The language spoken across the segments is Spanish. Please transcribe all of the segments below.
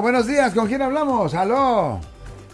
Buenos días, ¿con quién hablamos? ¡Aló!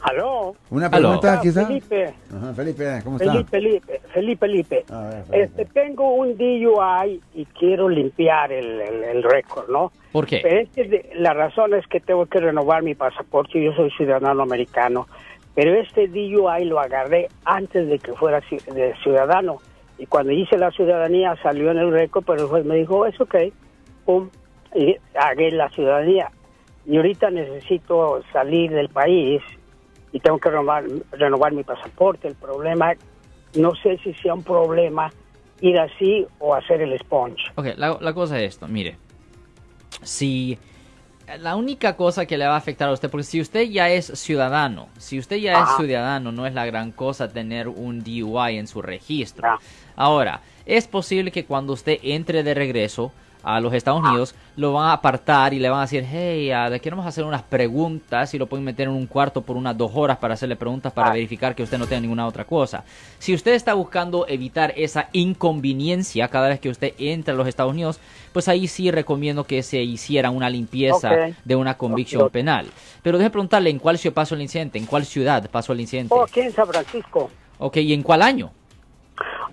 Aló. ¿Una Aló. pregunta quizá? Felipe, Ajá, Felipe, ¿cómo está? Felipe, Felipe, Felipe, Felipe. A ver, Felipe. Este, tengo un DUI y quiero limpiar el, el, el récord, ¿no? ¿Por qué? Pero es que de- la razón es que tengo que renovar mi pasaporte, yo soy ciudadano americano, pero este DUI lo agarré antes de que fuera ci- de ciudadano. Y cuando hice la ciudadanía salió en el récord, pero el juez me dijo, es ok, pum, y hagué la ciudadanía. Y ahorita necesito salir del país y tengo que renovar, renovar mi pasaporte. El problema, no sé si sea un problema ir así o hacer el sponge. Ok, la, la cosa es esto, mire. Si la única cosa que le va a afectar a usted, porque si usted ya es ciudadano, si usted ya es ciudadano, no es la gran cosa tener un DUI en su registro. Ah. Ahora, es posible que cuando usted entre de regreso a los Estados Unidos, lo van a apartar y le van a decir, hey, ah, le queremos hacer unas preguntas y lo pueden meter en un cuarto por unas dos horas para hacerle preguntas para Ah. verificar que usted no tenga ninguna otra cosa. Si usted está buscando evitar esa inconveniencia cada vez que usted entra a los Estados Unidos, pues ahí sí recomiendo que se hiciera una limpieza de una convicción penal. Pero déjeme preguntarle, ¿en cuál ciudad pasó el incidente? ¿En cuál ciudad pasó el incidente? Oh, aquí en San Francisco, Ok, ¿y en cuál año?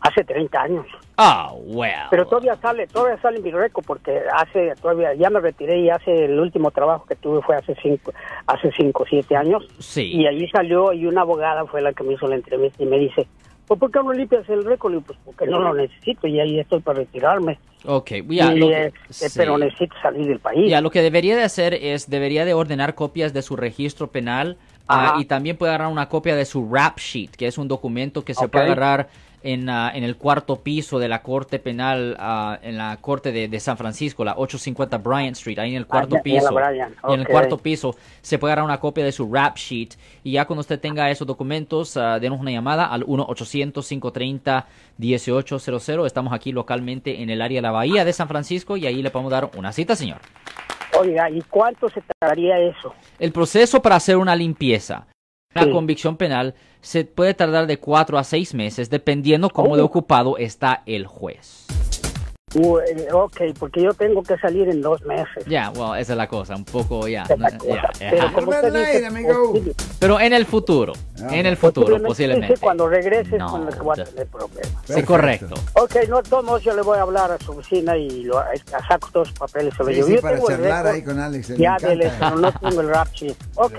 hace 30 años. Ah, well. Pero todavía sale, todavía sale mi récord porque hace, todavía, ya me retiré y hace el último trabajo que tuve fue hace cinco, hace cinco, siete años. Sí. Y allí salió y una abogada fue la que me hizo la entrevista y me dice, pues ¿por qué no limpias el récord? Y pues porque no lo necesito y ahí estoy para retirarme. Ok, ya, Y, lo que, este, sí. Pero necesito salir del país. Ya, lo que debería de hacer es, debería de ordenar copias de su registro penal ah, y también puede agarrar una copia de su rap sheet, que es un documento que se puede agarrar en, ah, en el cuarto piso de la corte penal, ah, en la corte de, de San Francisco, la 850 Bryant Street, ahí en el cuarto ya la piso. En el cuarto piso se puede agarrar una copia de su rap sheet y ya cuando usted tenga esos documentos, ah, denos una llamada al 1-800-530-1800. Estamos aquí localmente en el área de la Bahía de San Francisco y ahí le podemos dar una cita, señor. Oiga, ¿y cuánto se tardaría eso? El proceso para hacer una limpieza, una Sí. convicción penal, se puede tardar de cuatro a seis meses, dependiendo cómo de Oh. ocupado está el juez. Uh, ok, porque yo tengo que salir en dos meses. Ya, well, esa es la cosa, un poco ya. Cosa. ya, Pero como usted dice, amigo. Pero en el futuro, Ah, en el futuro, posiblemente posiblemente. sí, cuando regrese No, con lo que voy a tener problemas. Sí, correcto. Ok, no, de todos modos yo le voy a hablar a su oficina y lo, saco todos los papeles. Lo Sí, llevo. sí, Yo para tengo el charlar récord ahí con Alex. Ya encanta. del pero no tengo el rap sheet. Ok,